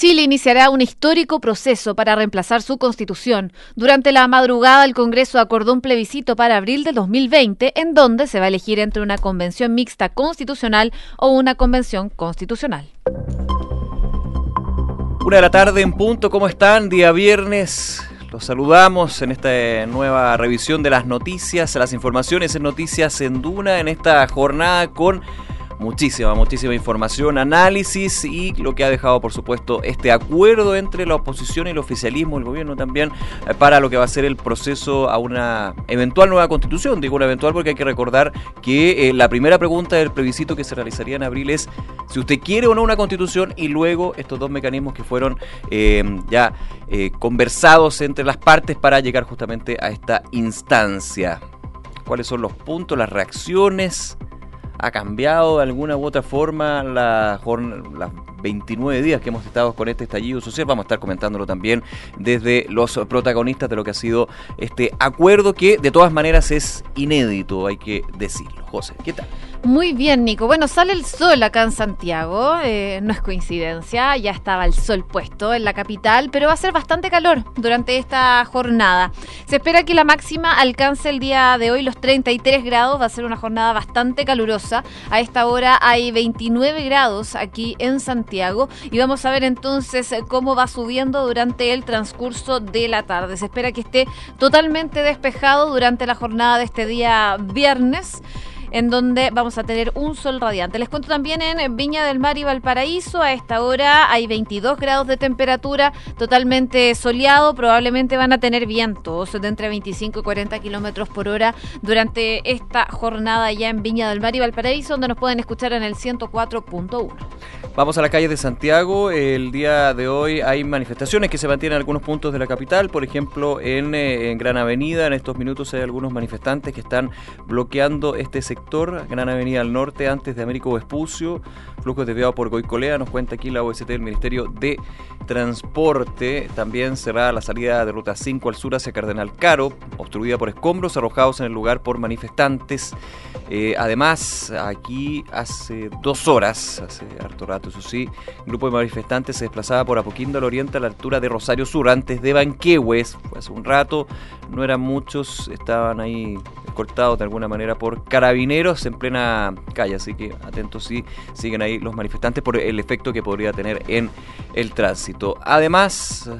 Chile iniciará un histórico proceso para reemplazar su constitución. Durante la madrugada, el Congreso acordó un plebiscito para abril de 2020, en donde se va a elegir entre una convención mixta constitucional o una convención constitucional. Una de la tarde en punto, ¿cómo están? Día viernes. Los saludamos en esta nueva revisión de las noticias, las informaciones en Noticias en Duna, en esta jornada con muchísima, muchísima información, análisis y lo que ha dejado, por supuesto, este acuerdo entre la oposición y el oficialismo, el gobierno también, eh, para lo que va a ser el proceso a una eventual nueva constitución. Digo una eventual porque hay que recordar que eh, la primera pregunta del plebiscito que se realizaría en abril es si usted quiere o no una constitución y luego estos dos mecanismos que fueron eh, ya conversados entre las partes para llegar justamente a esta instancia. ¿Cuáles son los puntos, las reacciones? Ha cambiado de alguna u otra forma la las 29 días que hemos estado con este estallido social. Vamos a estar comentándolo también desde los protagonistas de lo que ha sido este acuerdo que de todas maneras es inédito, hay que decirlo. José, ¿qué tal? Muy bien, Nico. Bueno, sale el sol acá en Santiago, eh, no es coincidencia, ya estaba el sol puesto en la capital, pero va a ser bastante calor durante esta jornada. Se espera que la máxima alcance el día de hoy los 33 grados, va a ser una jornada bastante calurosa. A esta hora hay 29 grados aquí en Santiago y vamos a ver entonces cómo va subiendo durante el transcurso de la tarde. Se espera que esté totalmente despejado durante la jornada de este día viernes en donde vamos a tener un sol radiante. Les cuento también en Viña del Mar y Valparaíso, a esta hora hay 22 grados de temperatura, totalmente soleado, probablemente van a tener vientos de entre 25 y 40 kilómetros por hora durante esta jornada ya en Viña del Mar y Valparaíso, donde nos pueden escuchar en el 104.1. Vamos a la calle de Santiago. El día de hoy hay manifestaciones que se mantienen en algunos puntos de la capital. Por ejemplo, en, eh, en Gran Avenida, en estos minutos hay algunos manifestantes que están bloqueando este sector Gran Avenida al Norte, antes de Américo Vespucio, flujo desviado por Goicolea, nos cuenta aquí la OST del Ministerio de Transporte, también será la salida de Ruta 5 al sur hacia Cardenal Caro, obstruida por escombros arrojados en el lugar por manifestantes. Eh, además, aquí hace dos horas, hace harto rato, eso sí, un grupo de manifestantes se desplazaba por Apoquindo al oriente a la altura de Rosario Sur, antes de Banquehues, hace un rato, no eran muchos, estaban ahí cortados de alguna manera por carabineros en plena calle, así que atentos si siguen ahí los manifestantes por el efecto que podría tener en el tránsito. Además,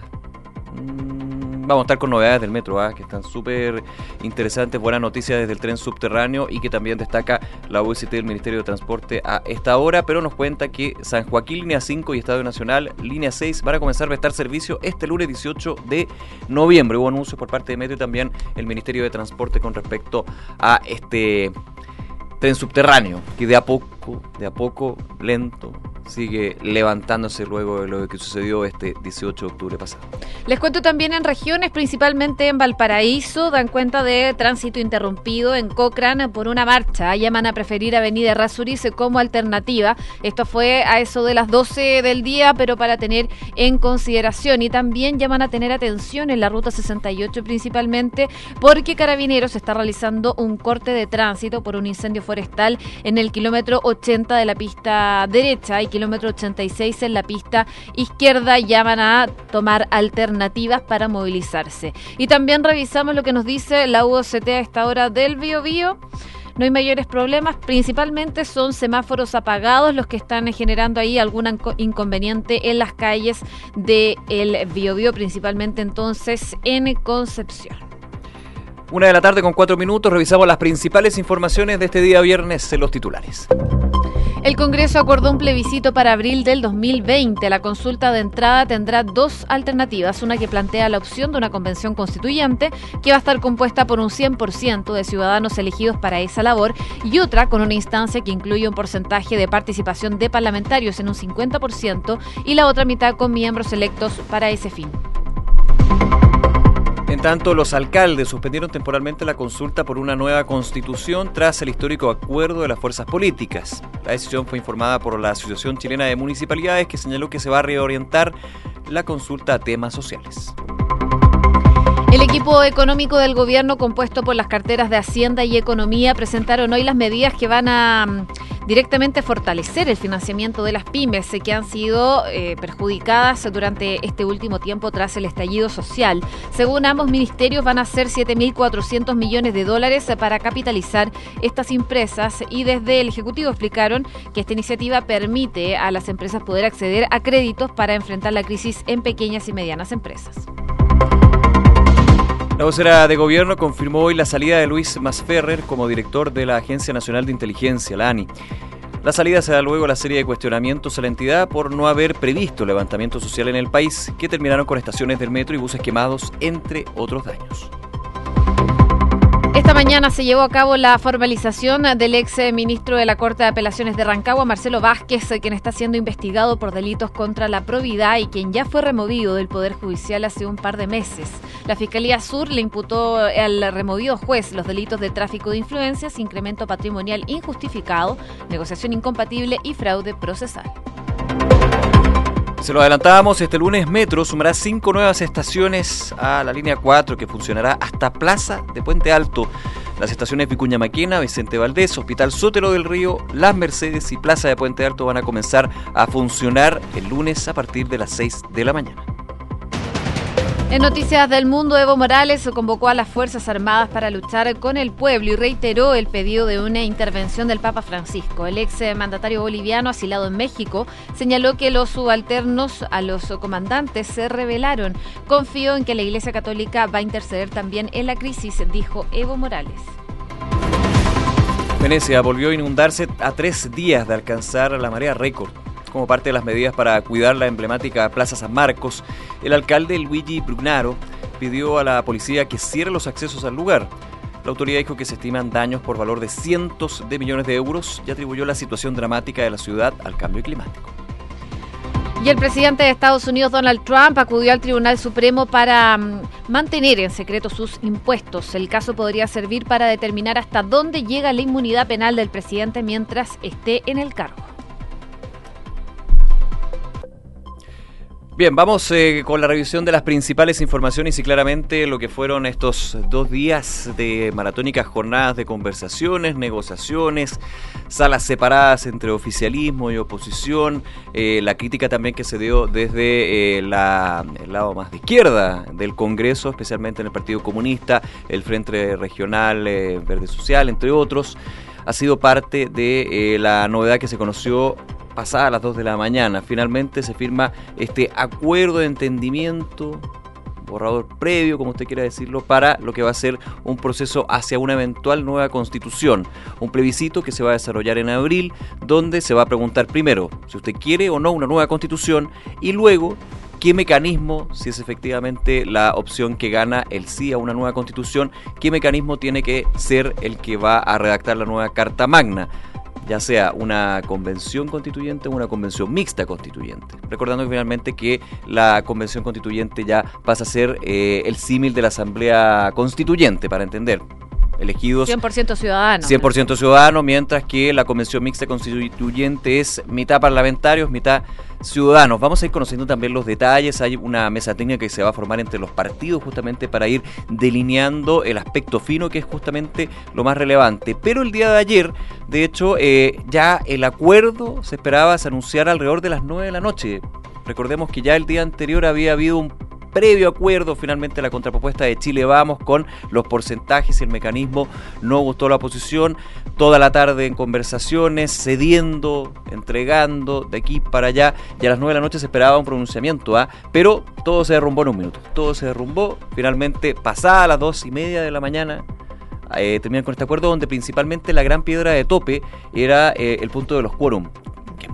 vamos a estar con novedades del metro, ¿ah? que están súper interesantes, buenas noticias desde el tren subterráneo y que también destaca la UST del Ministerio de Transporte a esta hora, pero nos cuenta que San Joaquín, línea 5 y Estadio Nacional, línea 6, van a comenzar a prestar servicio este lunes 18 de noviembre. Hubo anuncios por parte de Metro y también el Ministerio de Transporte con respecto a este tren subterráneo, que de a poco, de a poco, lento, sigue levantándose luego de lo que sucedió este 18 de octubre pasado. Les cuento también en regiones, principalmente en Valparaíso, dan cuenta de tránsito interrumpido en Cochrane por una marcha. Llaman a preferir Avenida Razurice como alternativa. Esto fue a eso de las 12 del día, pero para tener en consideración. Y también llaman a tener atención en la ruta 68 principalmente porque Carabineros está realizando un corte de tránsito por un incendio forestal en el kilómetro 80 de la pista derecha y kilómetro 86 en la pista izquierda llaman a tomar alternativas para movilizarse. Y también revisamos lo que nos dice la UOCT a esta hora del Bio Bio. No hay mayores problemas, principalmente son semáforos apagados los que están generando ahí algún inconveniente en las calles del de Biobío, principalmente entonces en Concepción. Una de la tarde con cuatro minutos, revisamos las principales informaciones de este día viernes en los titulares. El Congreso acordó un plebiscito para abril del 2020. La consulta de entrada tendrá dos alternativas, una que plantea la opción de una convención constituyente que va a estar compuesta por un 100% de ciudadanos elegidos para esa labor y otra con una instancia que incluye un porcentaje de participación de parlamentarios en un 50% y la otra mitad con miembros electos para ese fin. Tanto, los alcaldes suspendieron temporalmente la consulta por una nueva constitución tras el histórico acuerdo de las fuerzas políticas. La decisión fue informada por la Asociación Chilena de Municipalidades que señaló que se va a reorientar la consulta a temas sociales. El equipo económico del gobierno compuesto por las carteras de Hacienda y Economía presentaron hoy las medidas que van a directamente fortalecer el financiamiento de las pymes que han sido eh, perjudicadas durante este último tiempo tras el estallido social. Según ambos ministerios, van a ser 7.400 millones de dólares para capitalizar estas empresas y desde el Ejecutivo explicaron que esta iniciativa permite a las empresas poder acceder a créditos para enfrentar la crisis en pequeñas y medianas empresas. La vocera de gobierno confirmó hoy la salida de Luis Masferrer como director de la Agencia Nacional de Inteligencia, la ANI. La salida se da luego a la serie de cuestionamientos a la entidad por no haber previsto levantamiento social en el país, que terminaron con estaciones del metro y buses quemados, entre otros daños. Esta mañana se llevó a cabo la formalización del ex ministro de la Corte de Apelaciones de Rancagua, Marcelo Vázquez, quien está siendo investigado por delitos contra la probidad y quien ya fue removido del Poder Judicial hace un par de meses. La Fiscalía Sur le imputó al removido juez los delitos de tráfico de influencias, incremento patrimonial injustificado, negociación incompatible y fraude procesal. Se lo adelantábamos, este lunes Metro sumará cinco nuevas estaciones a la línea 4 que funcionará hasta Plaza de Puente Alto. Las estaciones Vicuña Maquena, Vicente Valdés, Hospital Sotero del Río, Las Mercedes y Plaza de Puente Alto van a comenzar a funcionar el lunes a partir de las 6 de la mañana. En Noticias del Mundo, Evo Morales convocó a las Fuerzas Armadas para luchar con el pueblo y reiteró el pedido de una intervención del Papa Francisco. El ex mandatario boliviano asilado en México señaló que los subalternos a los comandantes se rebelaron. Confío en que la Iglesia Católica va a interceder también en la crisis, dijo Evo Morales. Venecia volvió a inundarse a tres días de alcanzar la marea récord. Como parte de las medidas para cuidar la emblemática Plaza San Marcos, el alcalde Luigi Brugnaro pidió a la policía que cierre los accesos al lugar. La autoridad dijo que se estiman daños por valor de cientos de millones de euros y atribuyó la situación dramática de la ciudad al cambio climático. Y el presidente de Estados Unidos, Donald Trump, acudió al Tribunal Supremo para mm, mantener en secreto sus impuestos. El caso podría servir para determinar hasta dónde llega la inmunidad penal del presidente mientras esté en el cargo. Bien, vamos eh, con la revisión de las principales informaciones y claramente lo que fueron estos dos días de maratónicas jornadas de conversaciones, negociaciones, salas separadas entre oficialismo y oposición, eh, la crítica también que se dio desde eh, el lado más de izquierda del Congreso, especialmente en el Partido Comunista, el Frente Regional Verde Social, entre otros, ha sido parte de la novedad que se conoció pasada a las 2 de la mañana. Finalmente se firma este acuerdo de entendimiento borrador previo, como usted quiera decirlo, para lo que va a ser un proceso hacia una eventual nueva constitución. Un plebiscito que se va a desarrollar en abril, donde se va a preguntar primero si usted quiere o no una nueva constitución y luego qué mecanismo, si es efectivamente la opción que gana el sí a una nueva constitución, qué mecanismo tiene que ser el que va a redactar la nueva Carta Magna ya sea una convención constituyente o una convención mixta constituyente. Recordando finalmente que la convención constituyente ya pasa a ser eh, el símil de la asamblea constituyente, para entender elegidos 100% ciudadanos. 100% ciudadanos, mientras que la convención mixta constituyente es mitad parlamentarios, mitad ciudadanos. Vamos a ir conociendo también los detalles. Hay una mesa técnica que se va a formar entre los partidos justamente para ir delineando el aspecto fino que es justamente lo más relevante. Pero el día de ayer, de hecho, eh, ya el acuerdo se esperaba se anunciara alrededor de las 9 de la noche. Recordemos que ya el día anterior había habido un previo acuerdo, finalmente la contrapropuesta de Chile Vamos con los porcentajes y el mecanismo. No gustó la oposición, toda la tarde en conversaciones, cediendo, entregando de aquí para allá. Y a las 9 de la noche se esperaba un pronunciamiento, ¿ah? pero todo se derrumbó en un minuto, todo se derrumbó, finalmente pasada las 2 y media de la mañana eh, terminan con este acuerdo donde principalmente la gran piedra de tope era eh, el punto de los quórum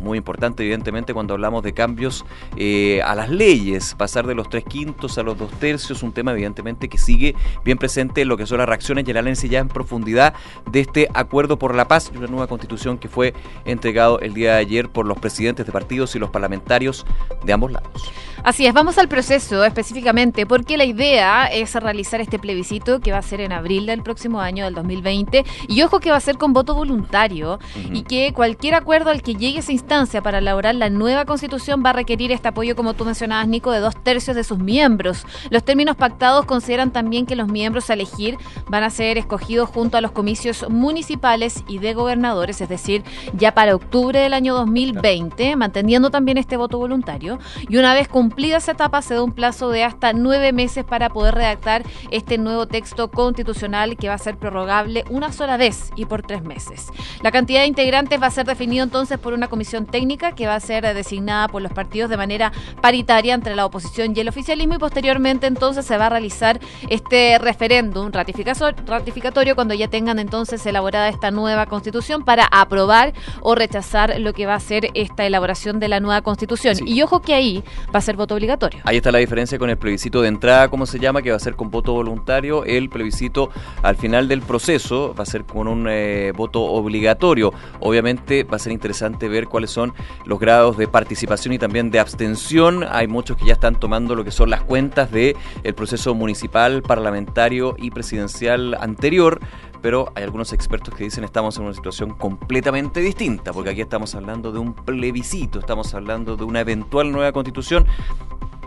muy importante evidentemente cuando hablamos de cambios eh, a las leyes, pasar de los tres quintos a los dos tercios, un tema evidentemente que sigue bien presente en lo que son las reacciones y el análisis ya en profundidad de este acuerdo por la paz y una nueva constitución que fue entregado el día de ayer por los presidentes de partidos y los parlamentarios de ambos lados. Así es, vamos al proceso específicamente, porque la idea es realizar este plebiscito que va a ser en abril del próximo año, del 2020, y ojo que va a ser con voto voluntario, y que cualquier acuerdo al que llegue esa instancia para elaborar la nueva constitución va a requerir este apoyo, como tú mencionabas, Nico, de dos tercios de sus miembros. Los términos pactados consideran también que los miembros a elegir van a ser escogidos junto a los comicios municipales y de gobernadores, es decir, ya para octubre del año 2020, manteniendo también este voto voluntario, y una vez cumplida esa etapa, se da un plazo de hasta nueve meses para poder redactar este nuevo texto constitucional que va a ser prorrogable una sola vez y por tres meses. La cantidad de integrantes va a ser definido entonces por una comisión técnica que va a ser designada por los partidos de manera paritaria entre la oposición y el oficialismo y posteriormente entonces se va a realizar este referéndum ratificatorio cuando ya tengan entonces elaborada esta nueva constitución para aprobar o rechazar lo que va a ser esta elaboración de la nueva constitución. Y ojo que ahí va a ser obligatorio. Ahí está la diferencia con el plebiscito de entrada, como se llama, que va a ser con voto voluntario. El plebiscito al final del proceso va a ser con un eh, voto obligatorio. Obviamente va a ser interesante ver cuáles son los grados de participación y también de abstención. Hay muchos que ya están tomando lo que son las cuentas del el proceso municipal, parlamentario y presidencial anterior pero hay algunos expertos que dicen estamos en una situación completamente distinta, porque aquí estamos hablando de un plebiscito, estamos hablando de una eventual nueva constitución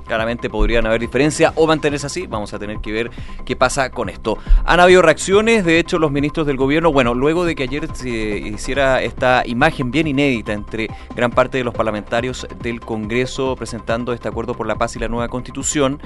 Claramente podrían haber diferencias o mantenerse así. Vamos a tener que ver qué pasa con esto. Han habido reacciones, de hecho, los ministros del gobierno, bueno, luego de que ayer se hiciera esta imagen bien inédita entre gran parte de los parlamentarios del Congreso presentando este acuerdo por la paz y la nueva constitución,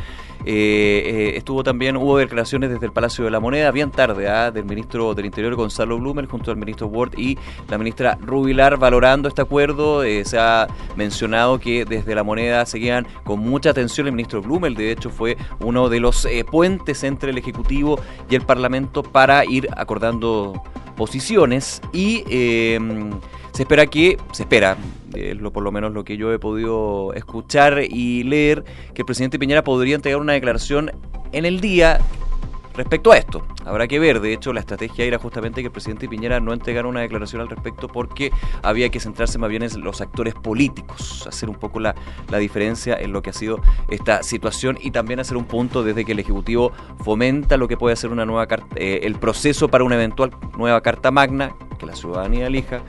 eh, eh, estuvo también, hubo declaraciones desde el Palacio de la Moneda, bien tarde, ¿ah? del ministro del Interior Gonzalo Blumer, junto al ministro Ward y la ministra Rubilar, valorando este acuerdo. Eh, se ha mencionado que desde la moneda seguían con mucha atención el ministro Blumel, de hecho fue uno de los eh, puentes entre el Ejecutivo y el Parlamento para ir acordando posiciones y em, se espera que, se espera, lo, por lo menos lo que yo he podido escuchar y leer, que el presidente Piñera podría entregar una declaración en el día respecto a esto. Habrá que ver, de hecho la estrategia era justamente que el presidente Piñera no entregara una declaración al respecto porque había que centrarse más bien en los actores políticos, hacer un poco la, diferencia en lo que ha sido esta situación y también hacer un punto desde que el Ejecutivo fomenta lo que puede ser una nueva eh, el proceso para una eventual nueva Carta Magna, que la ciudadanía elija,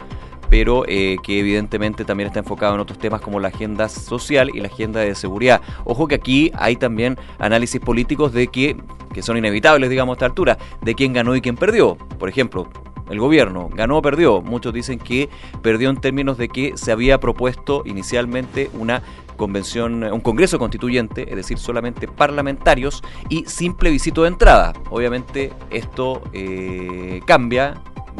pero eh, que evidentemente también está enfocado en otros temas como la agenda social y la agenda de seguridad. Ojo que aquí hay también análisis políticos de que, que son inevitables, digamos, a esta altura, de quién ganó y quién perdió. Por ejemplo, el gobierno ganó o perdió. Muchos dicen que perdió en términos de que se había propuesto inicialmente una convención, un congreso constituyente, es decir, solamente parlamentarios y simple visito de entrada. Obviamente esto eh, cambia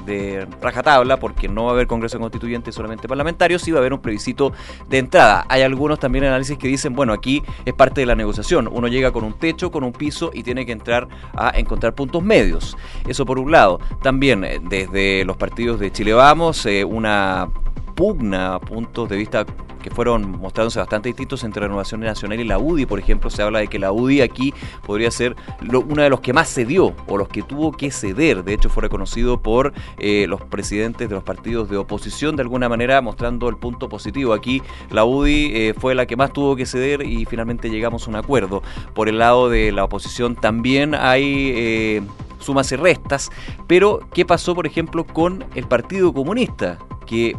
de rajatabla porque no va a haber Congreso Constituyente solamente parlamentarios, sí va a haber un plebiscito de entrada. Hay algunos también análisis que dicen, bueno, aquí es parte de la negociación. Uno llega con un techo, con un piso y tiene que entrar a encontrar puntos medios. Eso por un lado. También eh, desde los partidos de Chile Vamos, eh, una pugna puntos de vista que fueron mostrándose bastante distintos entre Renovación Nacional y la UDI. Por ejemplo, se habla de que la UDI aquí podría ser uno de los que más cedió o los que tuvo que ceder. De hecho, fue reconocido por eh, los presidentes de los partidos de oposición de alguna manera mostrando el punto positivo. Aquí la UDI eh, fue la que más tuvo que ceder y finalmente llegamos a un acuerdo. Por el lado de la oposición también hay... Eh, sumas y restas, pero ¿qué pasó por ejemplo con el Partido Comunista? Que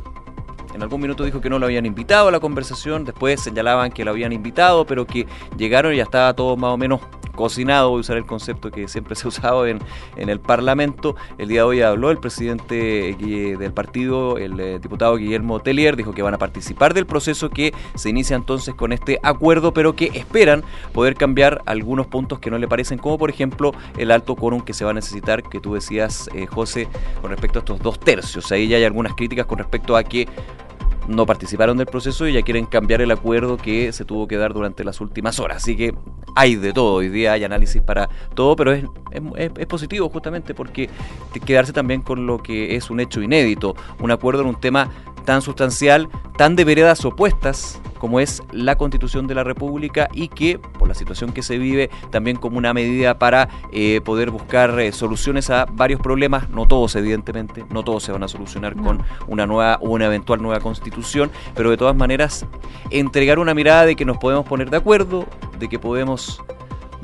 en algún minuto dijo que no lo habían invitado a la conversación, después señalaban que lo habían invitado, pero que llegaron y ya estaba todo más o menos cocinado, voy a usar el concepto que siempre se ha usado en, en el Parlamento. El día de hoy habló el presidente del partido, el eh, diputado Guillermo Tellier, dijo que van a participar del proceso que se inicia entonces con este acuerdo, pero que esperan poder cambiar algunos puntos que no le parecen, como por ejemplo el alto quórum que se va a necesitar, que tú decías, eh, José, con respecto a estos dos tercios. Ahí ya hay algunas críticas con respecto a que no participaron del proceso y ya quieren cambiar el acuerdo que se tuvo que dar durante las últimas horas. Así que hay de todo, hoy día hay análisis para todo, pero es, es, positivo justamente porque quedarse también con lo que es un hecho inédito, un acuerdo en un tema tan sustancial, tan de veredas opuestas como es la Constitución de la República y que, por la situación que se vive, también como una medida para eh, poder buscar eh, soluciones a varios problemas, no todos evidentemente, no todos se van a solucionar con una nueva o una eventual nueva Constitución, pero de todas maneras entregar una mirada de que nos podemos poner de acuerdo, de que podemos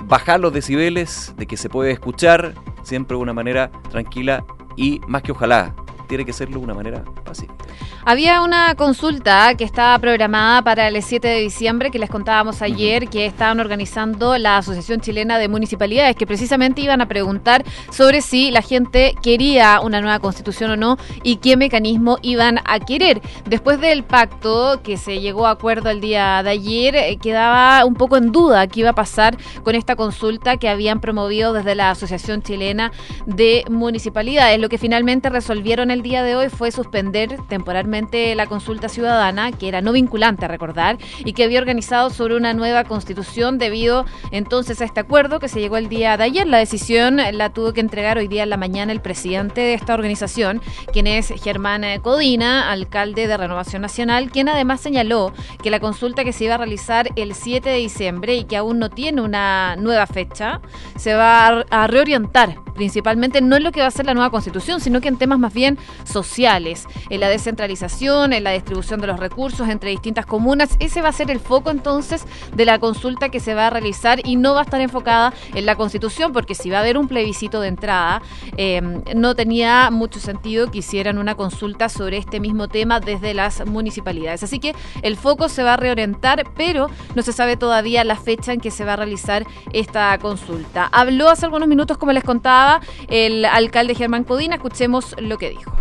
bajar los decibeles, de que se puede escuchar siempre de una manera tranquila y más que ojalá, tiene que serlo de una manera pacífica. Había una consulta que estaba programada para el 7 de diciembre, que les contábamos ayer, que estaban organizando la Asociación Chilena de Municipalidades, que precisamente iban a preguntar sobre si la gente quería una nueva constitución o no y qué mecanismo iban a querer. Después del pacto que se llegó a acuerdo el día de ayer, eh, quedaba un poco en duda qué iba a pasar con esta consulta que habían promovido desde la Asociación Chilena de Municipalidades. Lo que finalmente resolvieron el día de hoy fue suspender temporalmente la consulta ciudadana, que era no vinculante a recordar, y que había organizado sobre una nueva constitución debido entonces a este acuerdo que se llegó el día de ayer. La decisión la tuvo que entregar hoy día en la mañana el presidente de esta organización, quien es Germán Codina, alcalde de Renovación Nacional, quien además señaló que la consulta que se iba a realizar el 7 de diciembre y que aún no tiene una nueva fecha, se va a reorientar principalmente no en lo que va a ser la nueva constitución, sino que en temas más bien sociales, en la descentralización, en la distribución de los recursos entre distintas comunas. Ese va a ser el foco entonces de la consulta que se va a realizar y no va a estar enfocada en la constitución, porque si va a haber un plebiscito de entrada, em, no tenía mucho sentido que hicieran una consulta sobre este mismo tema desde las municipalidades. Así que el foco se va a reorientar, pero no se sabe todavía la fecha en que se va a realizar esta consulta. Habló hace algunos minutos, como les contaba, el alcalde Germán Codina. Escuchemos lo que dijo.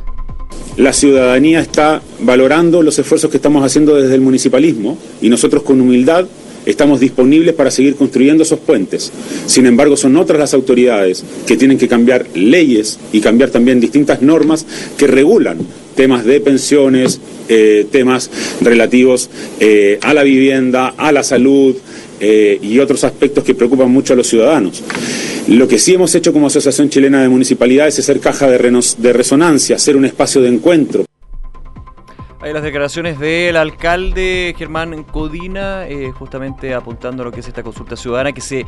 La ciudadanía está valorando los esfuerzos que estamos haciendo desde el municipalismo y nosotros con humildad estamos disponibles para seguir construyendo esos puentes. Sin embargo, son otras las autoridades que tienen que cambiar leyes y cambiar también distintas normas que regulan temas de pensiones, eh, temas relativos eh, a la vivienda, a la salud eh, y otros aspectos que preocupan mucho a los ciudadanos. Lo que sí hemos hecho como Asociación Chilena de Municipalidades es ser caja de, de resonancia, ser un espacio de encuentro. Hay las declaraciones del alcalde Germán Codina, eh, justamente apuntando a lo que es esta consulta ciudadana, que se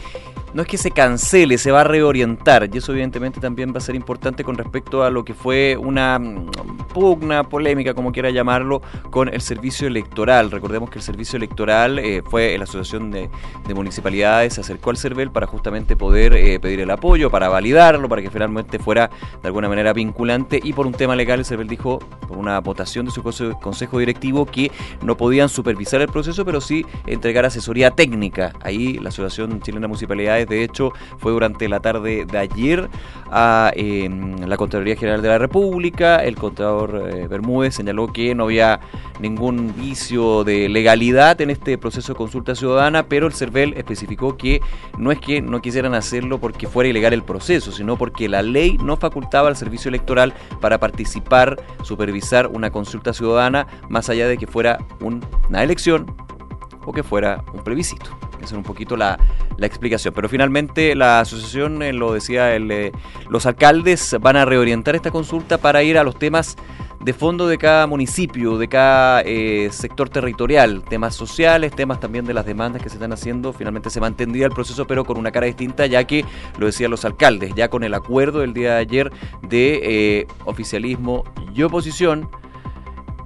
no es que se cancele, se va a reorientar. Y eso evidentemente también va a ser importante con respecto a lo que fue una mm, pugna, polémica, como quiera llamarlo, con el servicio electoral. Recordemos que el servicio electoral eh, fue la Asociación de, Municipalidades, se acercó al CERVEL para justamente poder eh, pedir el apoyo, para validarlo, para que finalmente fuera de alguna manera vinculante. Y por un tema legal, el CERVEL dijo, por una votación de su consejo directivo, que no podían supervisar el proceso, pero sí entregar asesoría técnica. Ahí la Asociación Chilena de Municipalidades de hecho, fue durante la tarde de ayer a em, la Contraloría General de la República. El contador eh, Bermúdez señaló que no había ningún vicio de legalidad en este proceso de consulta ciudadana, pero el CERVEL especificó que no es que no quisieran hacerlo porque fuera ilegal el proceso, sino porque la ley no facultaba al servicio electoral para participar, supervisar una consulta ciudadana, más allá de que fuera una elección o que fuera un plebiscito. Esa es un poquito la, explicación. Pero finalmente la asociación, eh, lo decía el, eh, los alcaldes, van a reorientar esta consulta para ir a los temas de fondo de cada municipio, de cada eh, sector territorial, temas sociales, temas también de las demandas que se están haciendo. Finalmente se mantendría el proceso, pero con una cara distinta, ya que lo decían los alcaldes, ya con el acuerdo del día de ayer de oficialismo y oposición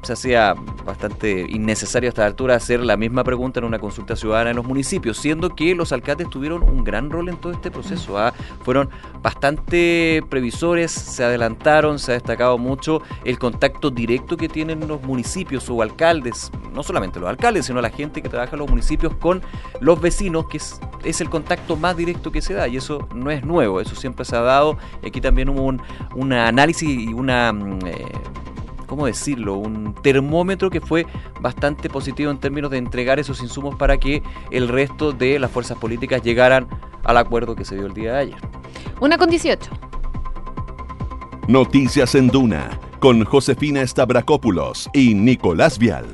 se hacía bastante innecesario a esta altura hacer la misma pregunta en una consulta ciudadana en los municipios, siendo que los alcaldes tuvieron un gran rol en todo este proceso. ¿ah? Fueron bastante previsores, se adelantaron, se ha destacado mucho el contacto directo que tienen los municipios o alcaldes, no solamente los alcaldes, sino la gente que trabaja en los municipios con los vecinos, que es, es el contacto más directo que se da, y eso no es nuevo, eso siempre se ha dado, aquí también hubo un, un análisis y una... Mm, eh, ¿cómo decirlo? Un termómetro que fue bastante positivo en términos de entregar esos insumos para que el resto de las fuerzas políticas llegaran al acuerdo que se dio el día de ayer. Una con 18. Noticias en Duna con Josefina Stavrakopoulos y Nicolás Vial.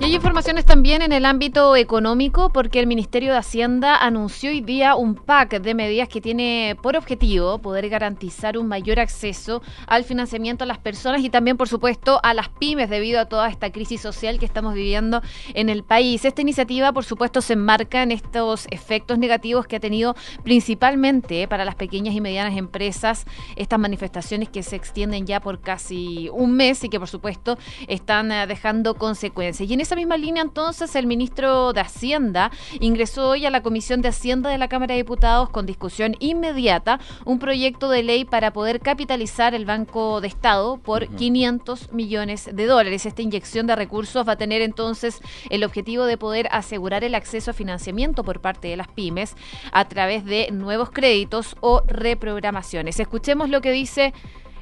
Y hay informaciones también en el ámbito económico porque el Ministerio de Hacienda anunció hoy día un pack de medidas que tiene por objetivo poder garantizar un mayor acceso al financiamiento a las personas y también, por supuesto, a las pymes debido a toda esta crisis social que estamos viviendo en el país. Esta iniciativa, por supuesto, se enmarca en estos efectos negativos que ha tenido principalmente para las pequeñas y medianas empresas estas manifestaciones que se extienden ya por casi un mes y que, por supuesto, están eh, dejando consecuencias. Y en esa misma línea, entonces, el ministro de Hacienda ingresó hoy a la Comisión de Hacienda de la Cámara de Diputados con discusión inmediata un proyecto de ley para poder capitalizar el Banco de Estado por 500 millones de dólares. Esta inyección de recursos va a tener entonces el objetivo de poder asegurar el acceso a financiamiento por parte de las pymes a través de nuevos créditos o reprogramaciones. Escuchemos lo que dice,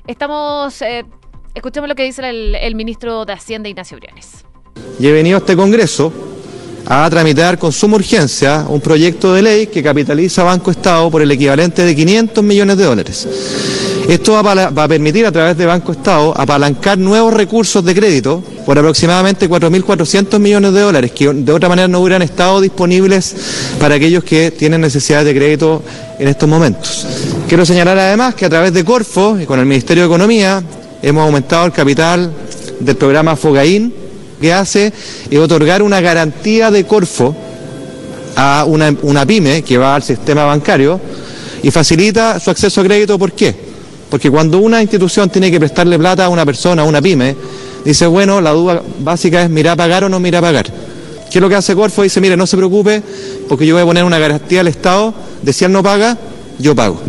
estamos, eh, escuchemos lo que dice el, el ministro de Hacienda, Ignacio Briones y he venido a este Congreso a tramitar con suma urgencia un proyecto de ley que capitaliza Banco Estado por el equivalente de 500 millones de dólares. Esto va a, permitir a través de Banco Estado apalancar nuevos recursos de crédito por aproximadamente 4.400 millones de dólares que de otra manera no hubieran estado disponibles para aquellos que tienen necesidades de crédito en estos momentos. Quiero señalar además que a través de Corfo y con el Ministerio de Economía hemos aumentado el capital del programa Fogaín que hace es otorgar una garantía de Corfo a una, pyme que va al sistema bancario y facilita su acceso a crédito. ¿Por qué? Porque cuando una institución tiene que prestarle plata a una persona, a una pyme, dice, bueno, la duda básica es, ¿mira a pagar o no mira a pagar? ¿Qué es lo que hace Corfo? Dice, mire, no se preocupe, porque yo voy a poner una garantía al Estado de si él no paga, yo pago.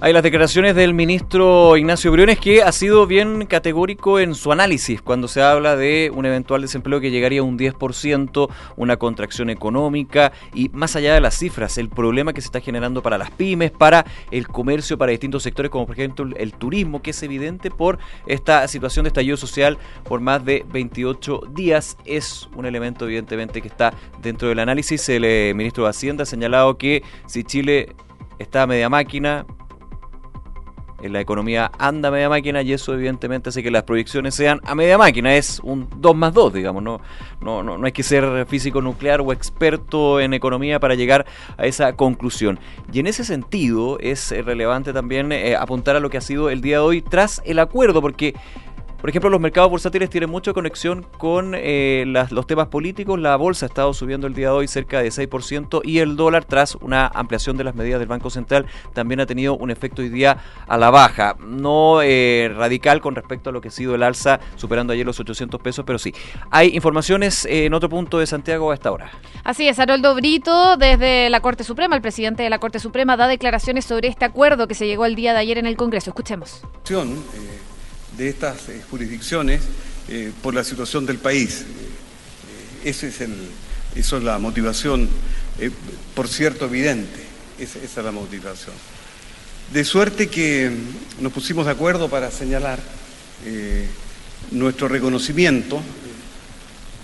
Hay las declaraciones del ministro Ignacio Briones que ha sido bien categórico en su análisis cuando se habla de un eventual desempleo que llegaría a un 10%, una contracción económica y más allá de las cifras, el problema que se está generando para las pymes, para el comercio, para distintos sectores como por ejemplo el turismo, que es evidente por esta situación de estallido social por más de 28 días. Es un elemento evidentemente que está dentro del análisis. El eh, ministro de Hacienda ha señalado que si Chile está a media máquina, en la economía anda a media máquina y eso evidentemente hace que las proyecciones sean a media máquina, es un 2 más 2, digamos, no, no, no, no hay que ser físico nuclear o experto en economía para llegar a esa conclusión. Y en ese sentido es relevante también eh, apuntar a lo que ha sido el día de hoy tras el acuerdo, porque por ejemplo, los mercados bursátiles tienen mucha conexión con eh, los temas políticos. La bolsa ha estado subiendo el día de hoy cerca de 6% y el dólar, tras una ampliación de las medidas del Banco Central, también ha tenido un efecto hoy día a la baja. No eh, radical con respecto a lo que ha sido el alza, superando ayer los 800 pesos, pero sí. Hay informaciones eh, en otro punto de Santiago a esta hora. Así es, Haroldo Brito, desde la Corte Suprema, el presidente de la Corte Suprema, da declaraciones sobre este acuerdo que se llegó el día de ayer en el Congreso. Escuchemos de estas eh, jurisdicciones eh, por la situación del país. Eh, ese es el, eso es la motivación, por cierto, evidente. Esa, esa, es la motivación. De suerte que nos pusimos de acuerdo para señalar nuestro reconocimiento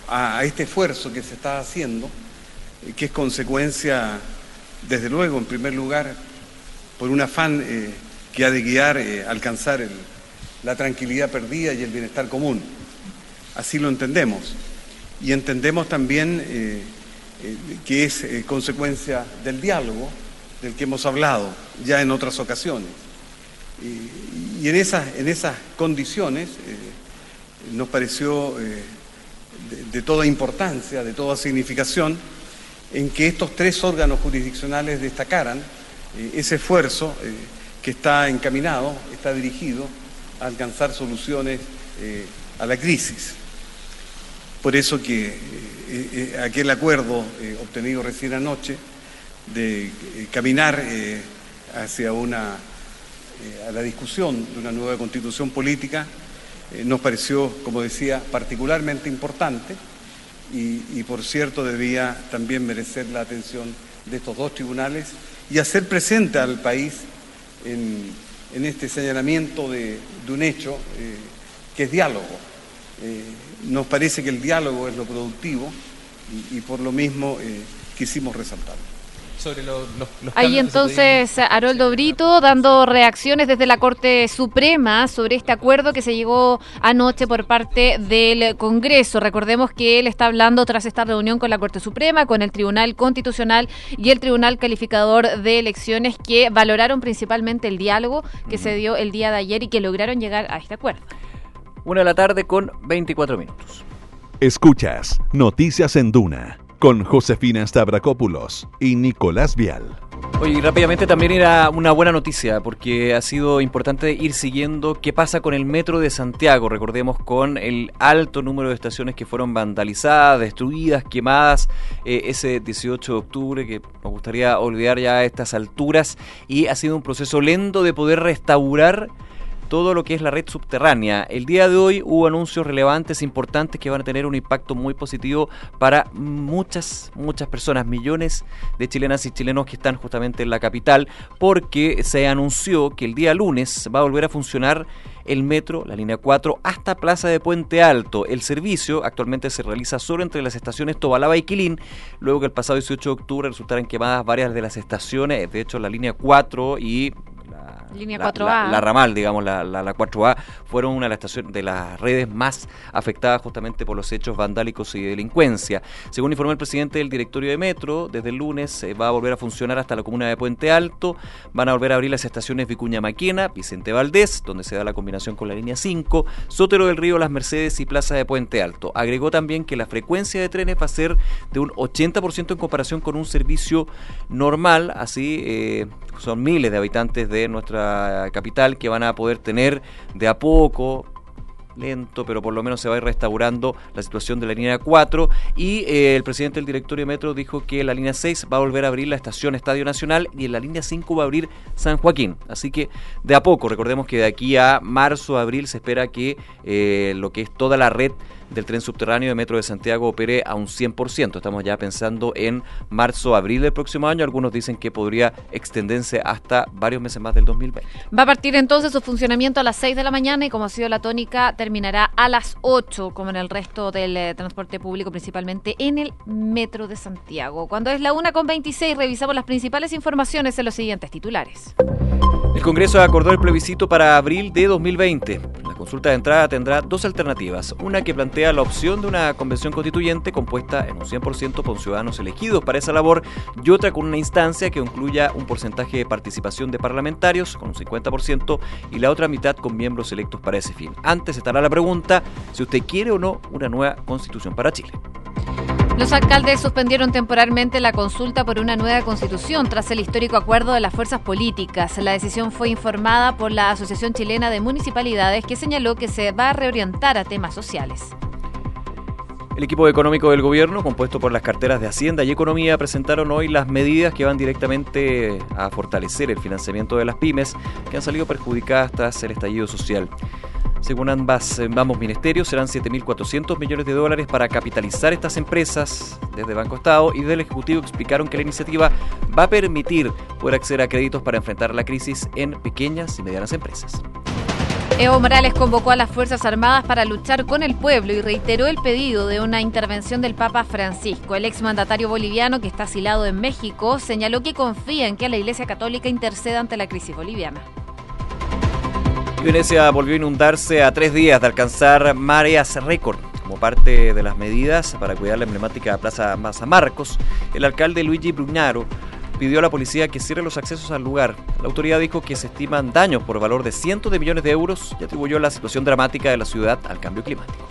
a, este esfuerzo que se está haciendo, que es consecuencia, desde luego, en primer lugar, por un afán que ha de guiar, alcanzar el, la tranquilidad perdida y el bienestar común. Así lo entendemos. Y entendemos también eh, eh, que es eh, consecuencia del diálogo del que hemos hablado ya en otras ocasiones. Y, en, esas, en esas condiciones nos pareció de, toda importancia, de toda significación, en que estos tres órganos jurisdiccionales destacaran ese esfuerzo que está encaminado, está dirigido alcanzar soluciones eh, a la crisis. Por eso que eh, eh, aquel acuerdo obtenido recién anoche de caminar hacia una a la discusión de una nueva constitución política nos pareció, como decía, particularmente importante y, por cierto debía también merecer la atención de estos dos tribunales y hacer presente al país en, en este señalamiento de, un hecho eh, que es diálogo. Eh, nos parece que el diálogo es lo productivo y, por lo mismo eh, quisimos resaltarlo. Sobre los, Ahí entonces Haroldo Brito dando reacciones desde la Corte Suprema sobre este acuerdo que se llegó anoche por parte del Congreso. Recordemos que él está hablando tras esta reunión con la Corte Suprema, con el Tribunal Constitucional y el Tribunal Calificador de Elecciones que valoraron principalmente el diálogo que se dio el día de ayer y que lograron llegar a este acuerdo. Una de la tarde con 24 minutos. Escuchas Noticias en Duna con Josefina Stavrakopoulos y Nicolás Vial. Oye, rápidamente también era una buena noticia porque ha sido importante ir siguiendo qué pasa con el metro de Santiago. Recordemos con el alto número de estaciones que fueron vandalizadas, destruidas, quemadas eh, ese 18 de octubre que nos gustaría olvidar ya a estas alturas y ha sido un proceso lento de poder restaurar todo lo que es la red subterránea. El día de hoy hubo anuncios relevantes, importantes, que van a tener un impacto muy positivo para muchas, muchas personas, millones de chilenas y chilenos que están justamente en la capital, porque se anunció que el día lunes va a volver a funcionar el metro, la línea 4, hasta Plaza de Puente Alto. El servicio actualmente se realiza solo entre las estaciones Tobalaba y Quilín, luego que el pasado 18 de octubre resultaron quemadas varias de las estaciones, de hecho la línea 4 y Línea 4A. La, ramal, digamos, la, la, 4A, fueron una de las, estaciones, de las redes más afectadas justamente por los hechos vandálicos y delincuencia. Según informó el presidente del directorio de Metro, desde el lunes eh, va a volver a funcionar hasta la comuna de Puente Alto, van a volver a abrir las estaciones Vicuña Maquena, Vicente Valdés, donde se da la combinación con la línea 5, Sotero del Río, Las Mercedes y Plaza de Puente Alto. Agregó también que la frecuencia de trenes va a ser de un 80% en comparación con un servicio normal, así eh, son miles de habitantes de nuestra capital que van a poder tener de a poco lento, pero por lo menos se va a ir restaurando la situación de la línea 4 y eh, el presidente del directorio de Metro dijo que la línea 6 va a volver a abrir la estación Estadio Nacional y en la línea 5 va a abrir San Joaquín. Así que de a poco, recordemos que de aquí a marzo, abril se espera que eh, lo que es toda la red del tren subterráneo de Metro de Santiago opere a un 100%. Estamos ya pensando en marzo, abril del próximo año. Algunos dicen que podría extenderse hasta varios meses más del 2020. Va a partir entonces su funcionamiento a las 6 de la mañana y como ha sido la tónica, terminará a las 8, como en el resto del eh, transporte público, principalmente en el Metro de Santiago. Cuando es la 1 con 26, revisamos las principales informaciones en los siguientes titulares. El Congreso acordó el plebiscito para abril de 2020. Consulta de entrada tendrá dos alternativas. Una que plantea la opción de una convención constituyente compuesta en un 100% por ciudadanos elegidos para esa labor y otra con una instancia que incluya un porcentaje de participación de parlamentarios con un 50% y la otra mitad con miembros electos para ese fin. Antes estará la pregunta si usted quiere o no una nueva constitución para Chile. Los alcaldes suspendieron temporalmente la consulta por una nueva constitución tras el histórico acuerdo de las fuerzas políticas. La decisión fue informada por la Asociación Chilena de Municipalidades que señaló que se va a reorientar a temas sociales. El equipo económico del gobierno, compuesto por las carteras de Hacienda y Economía, presentaron hoy las medidas que van directamente a fortalecer el financiamiento de las pymes que han salido perjudicadas tras el estallido social. Según ambas, ambos ministerios, serán 7.400 millones de dólares para capitalizar estas empresas desde Banco Estado y del Ejecutivo explicaron que la iniciativa va a permitir poder acceder a créditos para enfrentar la crisis en pequeñas y medianas empresas. Evo Morales convocó a las Fuerzas Armadas para luchar con el pueblo y reiteró el pedido de una intervención del Papa Francisco. El exmandatario boliviano, que está asilado en México, señaló que confía en que la Iglesia Católica interceda ante la crisis boliviana. Venecia volvió a inundarse a tres días de alcanzar mareas récord. Como parte de las medidas para cuidar la emblemática Plaza Masa Marcos, el alcalde Luigi Brugnaro pidió a la policía que cierre los accesos al lugar. La autoridad dijo que se estiman daños por valor de cientos de millones de euros y atribuyó la situación dramática de la ciudad al cambio climático.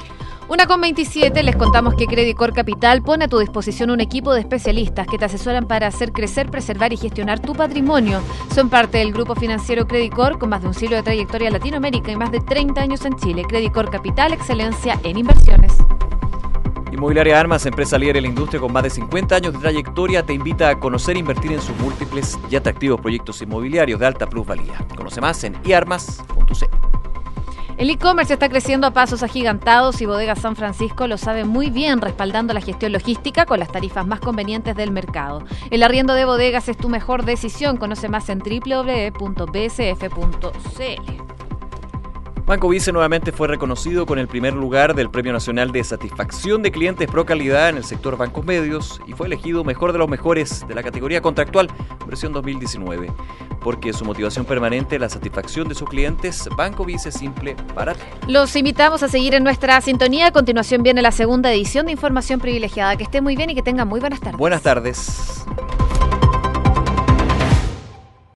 Una con 27 les contamos que Credicor Capital pone a tu disposición un equipo de especialistas que te asesoran para hacer crecer, preservar y gestionar tu patrimonio. Son parte del grupo financiero Credicor con más de un siglo de trayectoria en Latinoamérica y más de 30 años en Chile. Credicor Capital, excelencia en inversiones. Inmobiliaria Armas, empresa líder en la industria con más de 50 años de trayectoria, te invita a conocer e invertir en sus múltiples y atractivos proyectos inmobiliarios de alta plusvalía. Conoce más en iarmas.cl. El e-commerce está creciendo a pasos agigantados y Bodega San Francisco lo sabe muy bien, respaldando la gestión logística con las tarifas más convenientes del mercado. El arriendo de bodegas es tu mejor decisión. Conoce más en www.bsf.cl. Banco Vice nuevamente fue reconocido con el primer lugar del Premio Nacional de Satisfacción de Clientes Pro Calidad en el sector bancos medios y fue elegido mejor de los mejores de la categoría contractual versión 2019. Porque su motivación permanente es la satisfacción de sus clientes, Banco Vice simple para Los invitamos a seguir en nuestra sintonía. A continuación viene la segunda edición de Información Privilegiada. Que esté muy bien y que tengan muy buenas tardes. Buenas tardes.